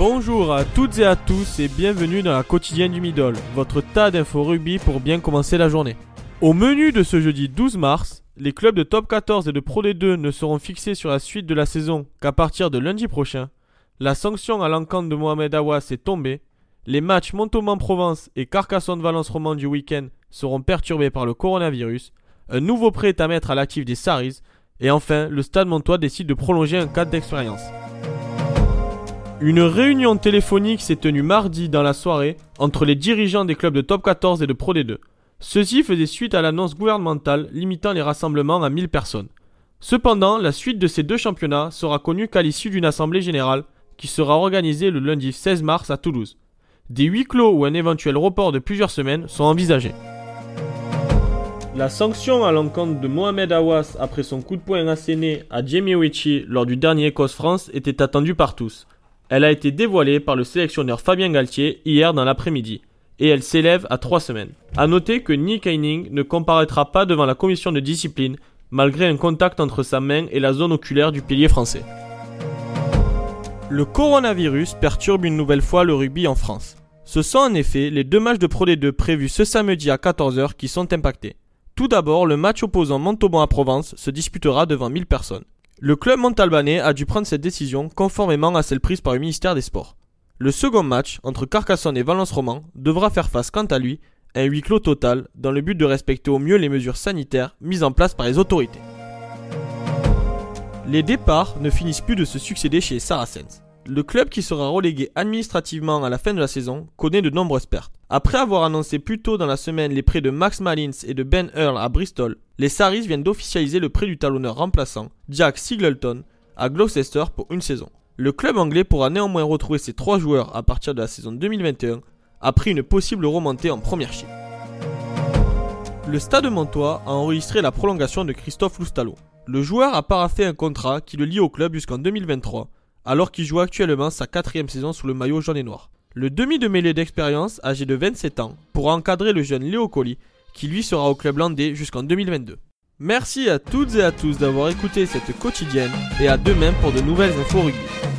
Bonjour à toutes et à tous et bienvenue dans la quotidienne du Middle, votre tas d'infos rugby pour bien commencer la journée. Au menu de ce jeudi 12 mars, les clubs de top 14 et de Pro D2 ne seront fixés sur la suite de la saison qu'à partir de lundi prochain. La sanction à l'encontre de Mohamed Awas est tombée. Les matchs Montauban-Provence et Carcassonne-Valence-Roman du week-end seront perturbés par le coronavirus. Un nouveau prêt est à mettre à l'actif des Saris. Et enfin, le Stade Montois décide de prolonger un cadre d'expérience. Une réunion téléphonique s'est tenue mardi dans la soirée entre les dirigeants des clubs de top 14 et de Pro D2. Ceci faisait suite à l'annonce gouvernementale limitant les rassemblements à 1000 personnes. Cependant, la suite de ces deux championnats sera connue qu'à l'issue d'une assemblée générale qui sera organisée le lundi 16 mars à Toulouse. Des huis clos ou un éventuel report de plusieurs semaines sont envisagés. La sanction à l'encontre de Mohamed Awas après son coup de poing asséné à Jamie Oichi lors du dernier Écosse-France était attendue par tous. Elle a été dévoilée par le sélectionneur Fabien Galtier hier dans l'après-midi et elle s'élève à trois semaines. A noter que Nick Heining ne comparaîtra pas devant la commission de discipline malgré un contact entre sa main et la zone oculaire du pilier français. Le coronavirus perturbe une nouvelle fois le rugby en France. Ce sont en effet les deux matchs de Pro D2 prévus ce samedi à 14h qui sont impactés. Tout d'abord, le match opposant Montauban à Provence se disputera devant 1000 personnes. Le club montalbanais a dû prendre cette décision conformément à celle prise par le ministère des Sports. Le second match, entre Carcassonne et Valence-Roman, devra faire face quant à lui à un huis clos total dans le but de respecter au mieux les mesures sanitaires mises en place par les autorités. Les départs ne finissent plus de se succéder chez Saracens. Le club qui sera relégué administrativement à la fin de la saison connaît de nombreuses pertes. Après avoir annoncé plus tôt dans la semaine les prêts de Max Malins et de Ben Earl à Bristol, les Saris viennent d'officialiser le prêt du talonneur remplaçant, Jack Singleton, à Gloucester pour une saison. Le club anglais pourra néanmoins retrouver ses trois joueurs à partir de la saison 2021, après une possible remontée en première chip. Le Stade Montois a enregistré la prolongation de Christophe Loustalo. Le joueur a paraffé un contrat qui le lie au club jusqu'en 2023, alors qu'il joue actuellement sa quatrième saison sous le maillot jaune et noir. Le demi de mêlée d'expérience, âgé de 27 ans, pourra encadrer le jeune Léo Colli, qui lui sera au club landais jusqu'en 2022. Merci à toutes et à tous d'avoir écouté cette quotidienne et à demain pour de nouvelles infos rugby.